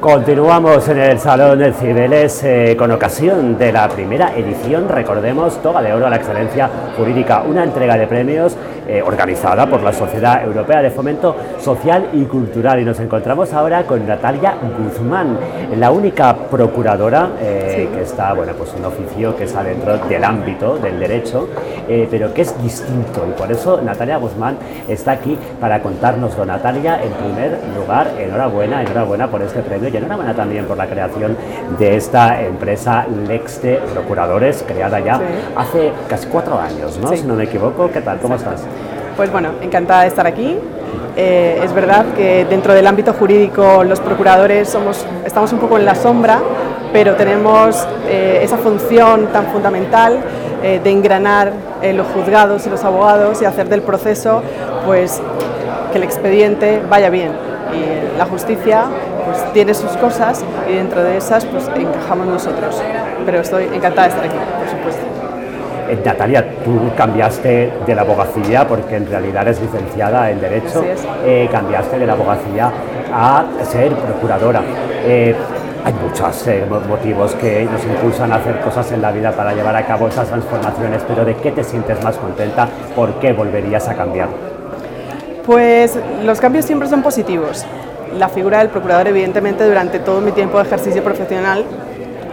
Continuamos en el Salón de Cibeles eh, con ocasión de la primera edición, recordemos, Toga de Oro a la Excelencia Jurídica, una entrega de premios eh, organizada por la Sociedad Europea de Fomento Social y Cultural. Y nos encontramos ahora con Natalia Guzmán, la única procuradora eh, que está, bueno, pues un oficio que está dentro del ámbito del derecho, pero que es distinto. Y por eso Natalia Guzmán está aquí para contárnoslo. Natalia, en primer lugar, enhorabuena, enhorabuena por este premio y enhorabuena también por la creación de esta empresa Lexte Procuradores, creada ya hace casi cuatro años, ¿no? Si no me equivoco. ¿Qué tal? ¿Cómo estás? Pues bueno, encantada de estar aquí. Eh, es verdad que dentro del ámbito jurídico los procuradores somos, estamos un poco en la sombra, pero tenemos eh, esa función tan fundamental eh, de engranar los juzgados y los abogados y hacer del proceso pues, que el expediente vaya bien. Y la justicia pues tiene sus cosas y dentro de esas pues encajamos nosotros. Pero estoy encantada de estar aquí, por supuesto. Eh, Natalia, tú cambiaste de la abogacía porque en realidad eres licenciada en Derecho, eh, cambiaste de la abogacía a ser procuradora. Eh, hay muchos motivos que nos impulsan a hacer cosas en la vida para llevar a cabo esas transformaciones, pero ¿de qué te sientes más contenta? ¿Por qué volverías a cambiar? Pues los cambios siempre son positivos la figura del procurador, evidentemente, durante todo mi tiempo de ejercicio profesional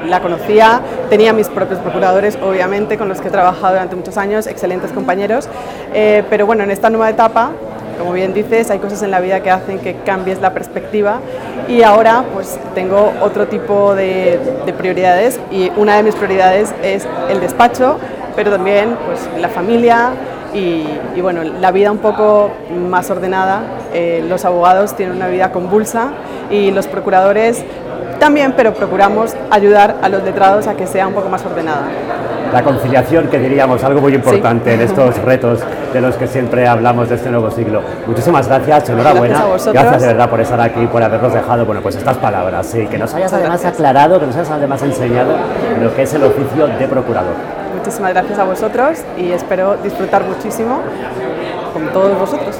la conocía, tenía mis propios procuradores, obviamente, con los que he trabajado durante muchos años, excelentes compañeros, eh, pero bueno, en esta nueva etapa, como bien dices, hay cosas en la vida que hacen que cambies la perspectiva y ahora pues tengo otro tipo de, de prioridades y una de mis prioridades es el despacho, pero también pues la familia, y, bueno, la vida un poco más ordenada. Eh, los abogados tienen una vida convulsa y los procuradores también, pero procuramos ayudar a los letrados a que sea un poco más ordenada. La conciliación, que diríamos, algo muy importante en estos retos de los que siempre hablamos de este nuevo siglo. Muchísimas gracias, enhorabuena. Gracias, gracias de verdad por estar aquí, por habernos dejado, bueno, pues estas palabras, sí, que nos hayas además aclarado, que nos hayas además enseñado lo que es el oficio de procurador. Muchísimas gracias a vosotros y espero disfrutar muchísimo con todos vosotros.